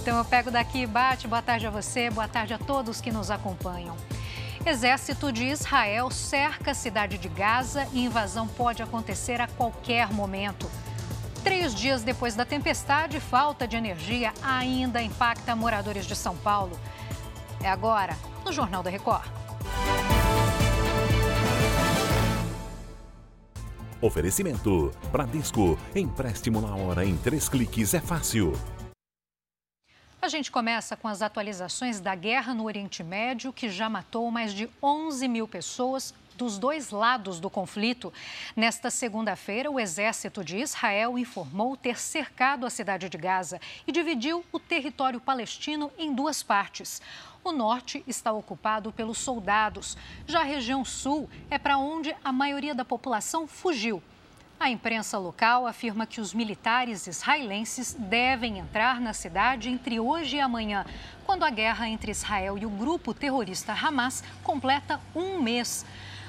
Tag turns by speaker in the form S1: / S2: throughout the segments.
S1: Então eu pego daqui e bate. Boa tarde a você, boa tarde a todos que nos acompanham. Exército de Israel cerca a cidade de Gaza e invasão pode acontecer a qualquer momento. Três dias depois da tempestade, falta de energia ainda impacta moradores de São Paulo. É agora, no Jornal da Record.
S2: Oferecimento: Bradesco. Empréstimo na hora em três cliques é fácil.
S1: A gente começa com as atualizações da guerra no Oriente Médio, que já matou mais de 11 mil pessoas dos dois lados do conflito. Nesta segunda-feira, o exército de Israel informou ter cercado a cidade de Gaza e dividiu o território palestino em duas partes. O norte está ocupado pelos soldados. Já a região sul é para onde a maioria da população fugiu. A imprensa local afirma que os militares israelenses devem entrar na cidade entre hoje e amanhã, quando a guerra entre Israel e o grupo terrorista Hamas completa um mês.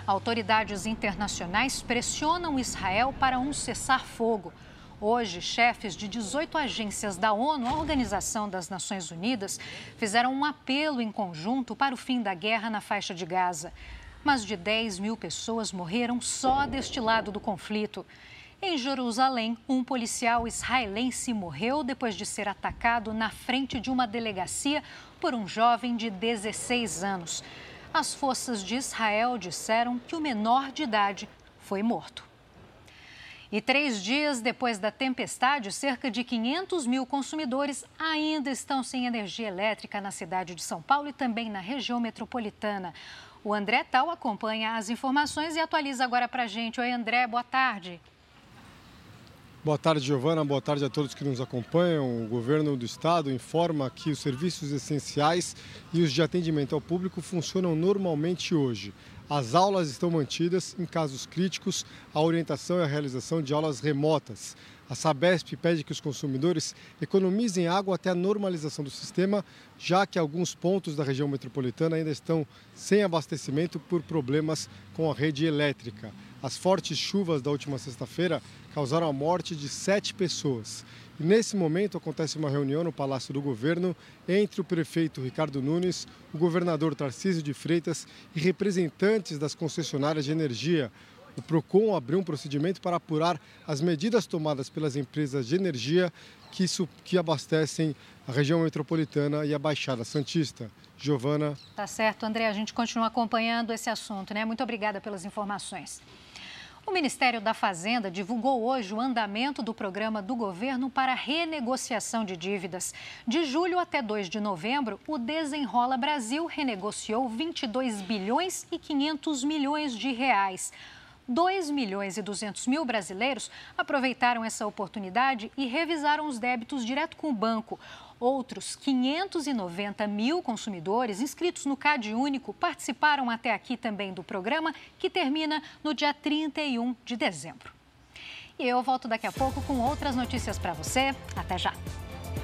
S1: Autoridades internacionais pressionam Israel para um cessar-fogo. Hoje, chefes de 18 agências da ONU, a Organização das Nações Unidas, fizeram um apelo em conjunto para o fim da guerra na faixa de Gaza. Mais de 10 mil pessoas morreram só deste lado do conflito. Em Jerusalém, um policial israelense morreu depois de ser atacado na frente de uma delegacia por um jovem de 16 anos. As forças de Israel disseram que o menor de idade foi morto. E três dias depois da tempestade, cerca de 500 mil consumidores ainda estão sem energia elétrica na cidade de São Paulo e também na região metropolitana. O André Tal acompanha as informações e atualiza agora para a gente. Oi, André, boa tarde.
S3: Boa tarde, Giovana. Boa tarde a todos que nos acompanham. O governo do estado informa que os serviços essenciais e os de atendimento ao público funcionam normalmente hoje. As aulas estão mantidas. Em casos críticos, a orientação é a realização de aulas remotas. A Sabesp pede que os consumidores economizem água até a normalização do sistema, já que alguns pontos da região metropolitana ainda estão sem abastecimento por problemas com a rede elétrica. As fortes chuvas da última sexta-feira causaram a morte de sete pessoas. E nesse momento acontece uma reunião no Palácio do Governo entre o prefeito Ricardo Nunes, o governador Tarcísio de Freitas e representantes das concessionárias de energia o PROCON abriu um procedimento para apurar as medidas tomadas pelas empresas de energia que, que abastecem a região metropolitana e a Baixada Santista. Giovana.
S1: Tá certo, André. A gente continua acompanhando esse assunto, né? Muito obrigada pelas informações. O Ministério da Fazenda divulgou hoje o andamento do programa do governo para renegociação de dívidas. De julho até 2 de novembro, o Desenrola Brasil renegociou 22 bilhões e 500 milhões de reais. 2 milhões e 200 mil brasileiros aproveitaram essa oportunidade e revisaram os débitos direto com o banco. Outros 590 mil consumidores inscritos no CAD Único participaram até aqui também do programa, que termina no dia 31 de dezembro. E eu volto daqui a pouco com outras notícias para você. Até já!